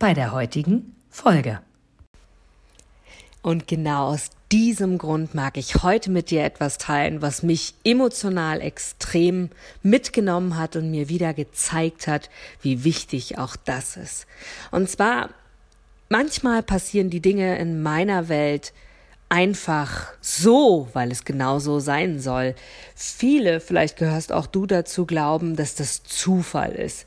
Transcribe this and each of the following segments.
bei der heutigen Folge. Und genau aus diesem Grund mag ich heute mit dir etwas teilen, was mich emotional extrem mitgenommen hat und mir wieder gezeigt hat, wie wichtig auch das ist. Und zwar, manchmal passieren die Dinge in meiner Welt einfach so, weil es genau so sein soll. Viele, vielleicht gehörst auch du dazu, glauben, dass das Zufall ist.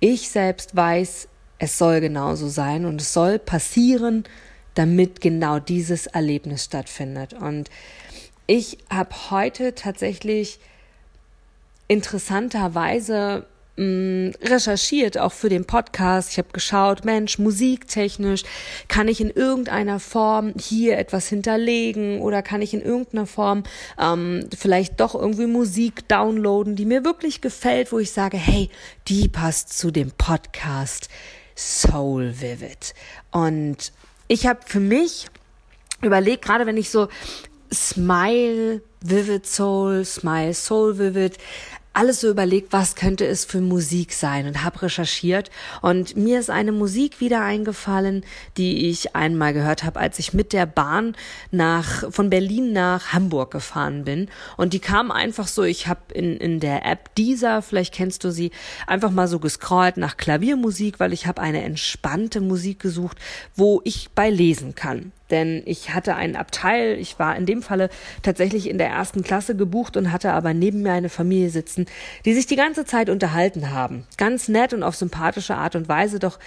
Ich selbst weiß, es soll genauso sein und es soll passieren, damit genau dieses Erlebnis stattfindet. Und ich habe heute tatsächlich interessanterweise mh, recherchiert, auch für den Podcast. Ich habe geschaut, Mensch, musiktechnisch, kann ich in irgendeiner Form hier etwas hinterlegen oder kann ich in irgendeiner Form ähm, vielleicht doch irgendwie Musik downloaden, die mir wirklich gefällt, wo ich sage, hey, die passt zu dem Podcast Soul Vivid. Und ich habe für mich überlegt, gerade wenn ich so Smile Vivid Soul, Smile Soul Vivid, alles so überlegt, was könnte es für Musik sein und habe recherchiert. Und mir ist eine Musik wieder eingefallen, die ich einmal gehört habe, als ich mit der Bahn nach von Berlin nach Hamburg gefahren bin. Und die kam einfach so, ich habe in in der App dieser, vielleicht kennst du sie, einfach mal so gescrollt nach Klaviermusik, weil ich habe eine entspannte Musik gesucht, wo ich bei lesen kann denn ich hatte einen Abteil, ich war in dem Falle tatsächlich in der ersten Klasse gebucht und hatte aber neben mir eine Familie sitzen, die sich die ganze Zeit unterhalten haben. Ganz nett und auf sympathische Art und Weise, doch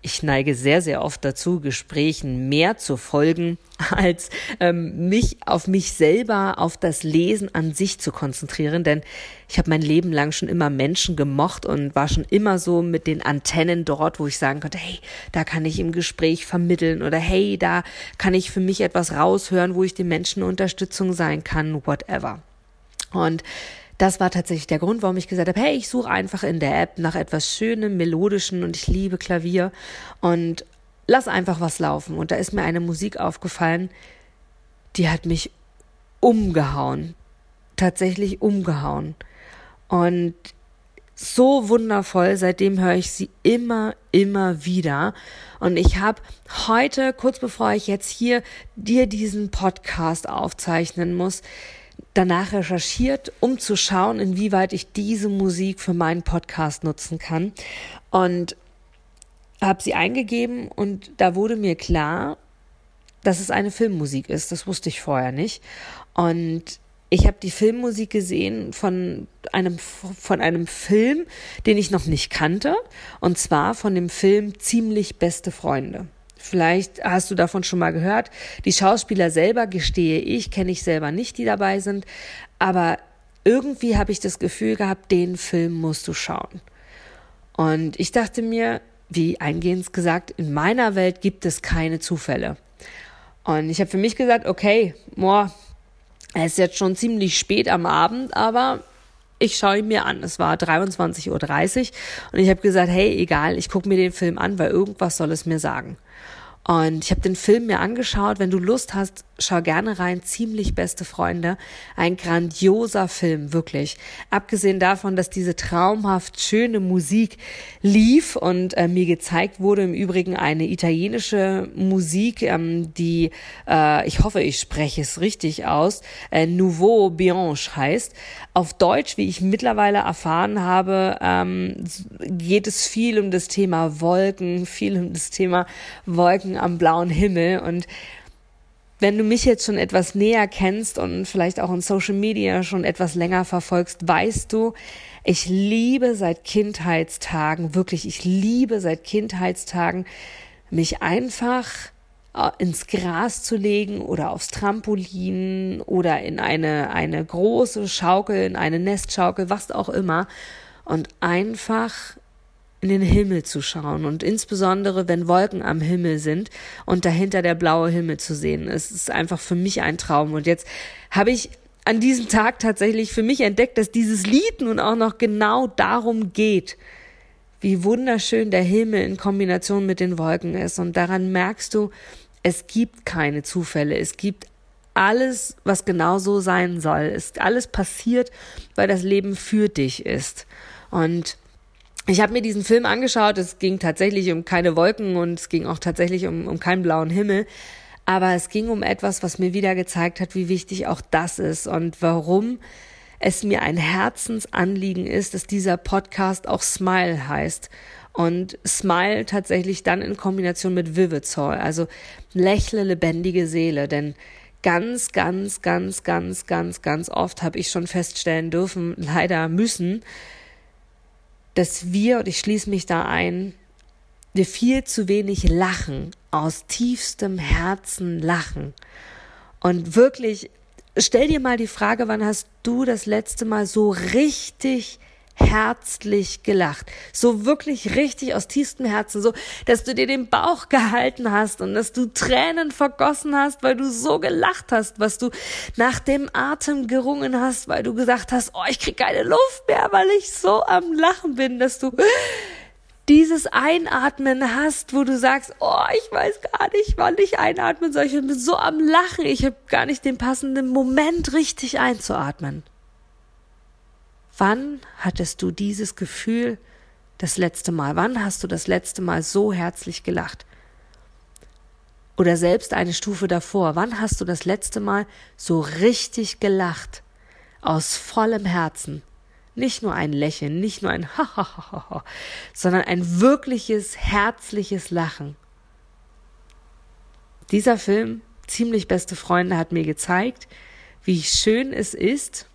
ich neige sehr, sehr oft dazu, Gesprächen mehr zu folgen, als ähm, mich auf mich selber, auf das Lesen an sich zu konzentrieren. Denn ich habe mein Leben lang schon immer Menschen gemocht und war schon immer so mit den Antennen dort, wo ich sagen konnte, hey, da kann ich im Gespräch vermitteln oder hey, da kann ich für mich etwas raushören, wo ich den Menschen Unterstützung sein kann, whatever. Und das war tatsächlich der Grund, warum ich gesagt habe, hey, ich suche einfach in der App nach etwas Schönem, Melodischen und ich liebe Klavier und lass einfach was laufen. Und da ist mir eine Musik aufgefallen, die hat mich umgehauen. Tatsächlich umgehauen. Und so wundervoll. Seitdem höre ich sie immer, immer wieder. Und ich habe heute, kurz bevor ich jetzt hier dir diesen Podcast aufzeichnen muss, danach recherchiert, um zu schauen, inwieweit ich diese Musik für meinen Podcast nutzen kann. Und habe sie eingegeben und da wurde mir klar, dass es eine Filmmusik ist. Das wusste ich vorher nicht. Und ich habe die Filmmusik gesehen von einem von einem Film, den ich noch nicht kannte, und zwar von dem Film Ziemlich beste Freunde. Vielleicht hast du davon schon mal gehört. Die Schauspieler selber, gestehe ich, kenne ich selber nicht, die dabei sind. Aber irgendwie habe ich das Gefühl gehabt, den Film musst du schauen. Und ich dachte mir, wie eingehend gesagt, in meiner Welt gibt es keine Zufälle. Und ich habe für mich gesagt, okay, boah, es ist jetzt schon ziemlich spät am Abend, aber ich schaue ihn mir an. Es war 23.30 Uhr und ich habe gesagt, hey, egal, ich gucke mir den Film an, weil irgendwas soll es mir sagen. Und ich habe den Film mir angeschaut. Wenn du Lust hast, schau gerne rein. Ziemlich beste Freunde. Ein grandioser Film, wirklich. Abgesehen davon, dass diese traumhaft schöne Musik lief und äh, mir gezeigt wurde, im Übrigen eine italienische Musik, ähm, die, äh, ich hoffe, ich spreche es richtig aus, äh, Nouveau Bianche heißt. Auf Deutsch, wie ich mittlerweile erfahren habe, ähm, geht es viel um das Thema Wolken, viel um das Thema Wolken am blauen Himmel und wenn du mich jetzt schon etwas näher kennst und vielleicht auch in Social Media schon etwas länger verfolgst, weißt du, ich liebe seit Kindheitstagen, wirklich, ich liebe seit Kindheitstagen, mich einfach äh, ins Gras zu legen oder aufs Trampolin oder in eine, eine große Schaukel, in eine Nestschaukel, was auch immer und einfach in den Himmel zu schauen und insbesondere wenn Wolken am Himmel sind und dahinter der blaue Himmel zu sehen. Es ist einfach für mich ein Traum und jetzt habe ich an diesem Tag tatsächlich für mich entdeckt, dass dieses Lied nun auch noch genau darum geht, wie wunderschön der Himmel in Kombination mit den Wolken ist und daran merkst du, es gibt keine Zufälle, es gibt alles, was genau so sein soll. Es alles passiert, weil das Leben für dich ist. Und ich habe mir diesen Film angeschaut, es ging tatsächlich um keine Wolken und es ging auch tatsächlich um, um keinen blauen Himmel. Aber es ging um etwas, was mir wieder gezeigt hat, wie wichtig auch das ist und warum es mir ein Herzensanliegen ist, dass dieser Podcast auch Smile heißt. Und Smile tatsächlich dann in Kombination mit Vivid also lächle lebendige Seele, denn ganz, ganz, ganz, ganz, ganz, ganz oft habe ich schon feststellen dürfen, leider müssen, dass wir, und ich schließe mich da ein, wir viel zu wenig lachen, aus tiefstem Herzen lachen. Und wirklich, stell dir mal die Frage, wann hast du das letzte Mal so richtig herzlich gelacht. So wirklich richtig aus tiefstem Herzen, so, dass du dir den Bauch gehalten hast und dass du Tränen vergossen hast, weil du so gelacht hast, was du nach dem Atem gerungen hast, weil du gesagt hast, oh, ich krieg keine Luft mehr, weil ich so am Lachen bin, dass du dieses Einatmen hast, wo du sagst, oh, ich weiß gar nicht, wann ich einatmen soll. Ich bin so am Lachen, ich habe gar nicht den passenden Moment richtig einzuatmen. Wann hattest du dieses Gefühl das letzte Mal? Wann hast du das letzte Mal so herzlich gelacht? Oder selbst eine Stufe davor. Wann hast du das letzte Mal so richtig gelacht? Aus vollem Herzen. Nicht nur ein Lächeln, nicht nur ein Hahaha, sondern ein wirkliches, herzliches Lachen. Dieser Film, ziemlich beste Freunde, hat mir gezeigt, wie schön es ist,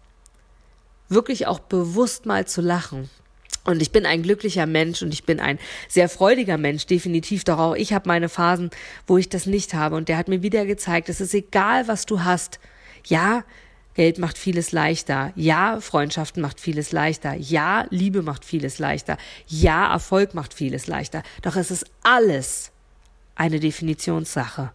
wirklich auch bewusst mal zu lachen. Und ich bin ein glücklicher Mensch und ich bin ein sehr freudiger Mensch, definitiv. Doch auch ich habe meine Phasen, wo ich das nicht habe. Und der hat mir wieder gezeigt, es ist egal, was du hast. Ja, Geld macht vieles leichter. Ja, Freundschaften macht vieles leichter. Ja, Liebe macht vieles leichter. Ja, Erfolg macht vieles leichter. Doch es ist alles eine Definitionssache.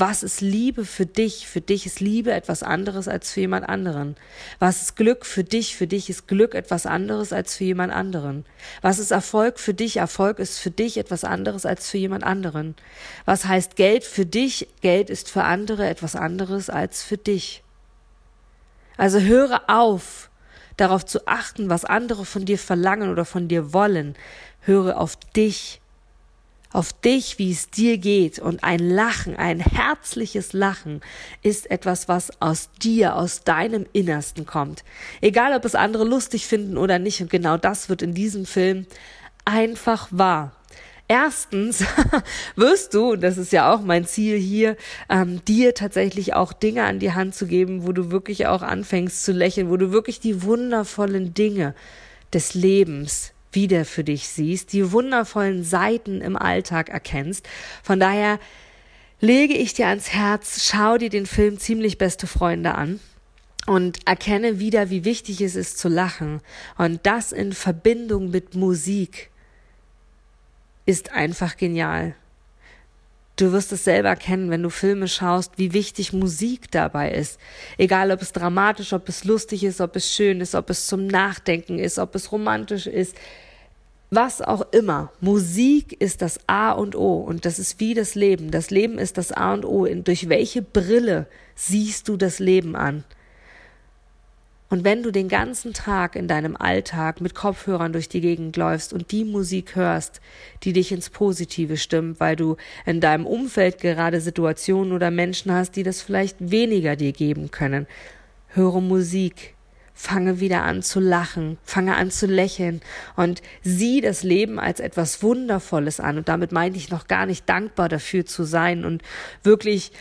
Was ist Liebe für dich? Für dich ist Liebe etwas anderes als für jemand anderen. Was ist Glück für dich? Für dich ist Glück etwas anderes als für jemand anderen. Was ist Erfolg für dich? Erfolg ist für dich etwas anderes als für jemand anderen. Was heißt Geld für dich? Geld ist für andere etwas anderes als für dich. Also höre auf, darauf zu achten, was andere von dir verlangen oder von dir wollen. Höre auf dich auf dich, wie es dir geht. Und ein Lachen, ein herzliches Lachen ist etwas, was aus dir, aus deinem Innersten kommt. Egal, ob es andere lustig finden oder nicht. Und genau das wird in diesem Film einfach wahr. Erstens wirst du, und das ist ja auch mein Ziel hier, ähm, dir tatsächlich auch Dinge an die Hand zu geben, wo du wirklich auch anfängst zu lächeln, wo du wirklich die wundervollen Dinge des Lebens wieder für dich siehst, die wundervollen Seiten im Alltag erkennst. Von daher lege ich dir ans Herz, schau dir den Film ziemlich beste Freunde an und erkenne wieder, wie wichtig es ist zu lachen. Und das in Verbindung mit Musik ist einfach genial. Du wirst es selber kennen, wenn du Filme schaust, wie wichtig Musik dabei ist. Egal, ob es dramatisch, ob es lustig ist, ob es schön ist, ob es zum Nachdenken ist, ob es romantisch ist. Was auch immer. Musik ist das A und O und das ist wie das Leben. Das Leben ist das A und O. Durch welche Brille siehst du das Leben an? Und wenn du den ganzen Tag in deinem Alltag mit Kopfhörern durch die Gegend läufst und die Musik hörst, die dich ins Positive stimmt, weil du in deinem Umfeld gerade Situationen oder Menschen hast, die das vielleicht weniger dir geben können, höre Musik, fange wieder an zu lachen, fange an zu lächeln und sieh das Leben als etwas Wundervolles an. Und damit meine ich noch gar nicht dankbar dafür zu sein und wirklich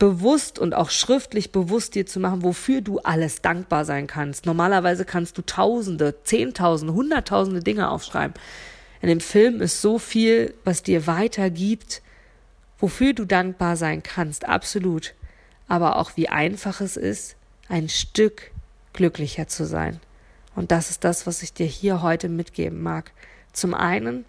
bewusst und auch schriftlich bewusst dir zu machen, wofür du alles dankbar sein kannst. Normalerweise kannst du Tausende, Zehntausende, Hunderttausende Dinge aufschreiben. In dem Film ist so viel, was dir weitergibt, wofür du dankbar sein kannst, absolut. Aber auch wie einfach es ist, ein Stück glücklicher zu sein. Und das ist das, was ich dir hier heute mitgeben mag. Zum einen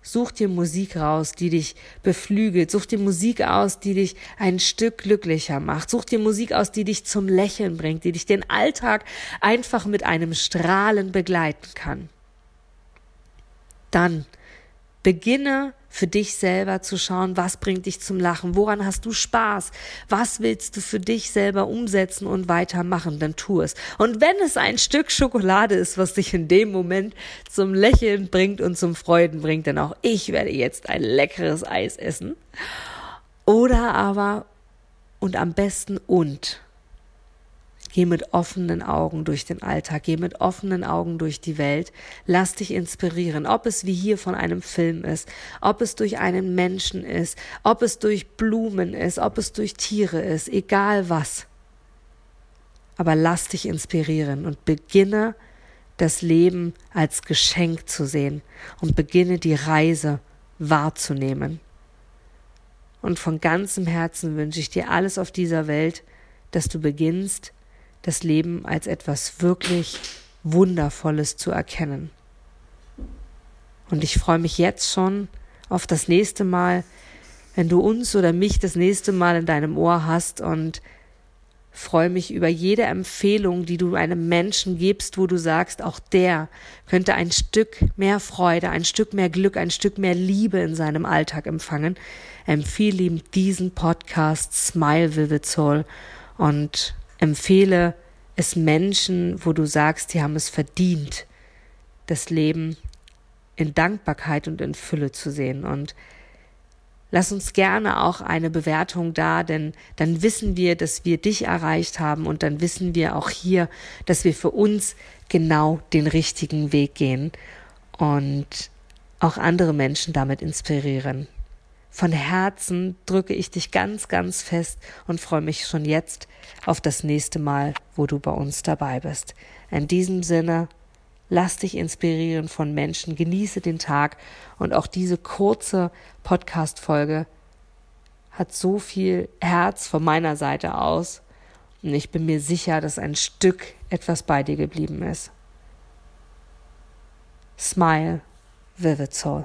Such dir Musik raus, die dich beflügelt. Such dir Musik aus, die dich ein Stück glücklicher macht. Such dir Musik aus, die dich zum Lächeln bringt, die dich den Alltag einfach mit einem Strahlen begleiten kann. Dann beginne für dich selber zu schauen, was bringt dich zum Lachen, woran hast du Spaß, was willst du für dich selber umsetzen und weitermachen, dann tu es. Und wenn es ein Stück Schokolade ist, was dich in dem Moment zum Lächeln bringt und zum Freuden bringt, dann auch ich werde jetzt ein leckeres Eis essen. Oder aber, und am besten und, Geh mit offenen Augen durch den Alltag, geh mit offenen Augen durch die Welt, lass dich inspirieren, ob es wie hier von einem Film ist, ob es durch einen Menschen ist, ob es durch Blumen ist, ob es durch Tiere ist, egal was. Aber lass dich inspirieren und beginne das Leben als Geschenk zu sehen und beginne die Reise wahrzunehmen. Und von ganzem Herzen wünsche ich dir alles auf dieser Welt, dass du beginnst, das Leben als etwas wirklich Wundervolles zu erkennen. Und ich freue mich jetzt schon auf das nächste Mal, wenn du uns oder mich das nächste Mal in deinem Ohr hast und freue mich über jede Empfehlung, die du einem Menschen gibst, wo du sagst, auch der könnte ein Stück mehr Freude, ein Stück mehr Glück, ein Stück mehr Liebe in seinem Alltag empfangen. Empfehle ihm diesen Podcast Smile Vivid Soul und empfehle es Menschen, wo du sagst, sie haben es verdient, das Leben in Dankbarkeit und in Fülle zu sehen. Und lass uns gerne auch eine Bewertung da, denn dann wissen wir, dass wir dich erreicht haben und dann wissen wir auch hier, dass wir für uns genau den richtigen Weg gehen und auch andere Menschen damit inspirieren. Von Herzen drücke ich dich ganz, ganz fest und freue mich schon jetzt auf das nächste Mal, wo du bei uns dabei bist. In diesem Sinne, lass dich inspirieren von Menschen, genieße den Tag und auch diese kurze Podcast-Folge hat so viel Herz von meiner Seite aus und ich bin mir sicher, dass ein Stück etwas bei dir geblieben ist. Smile, Vivid Soul.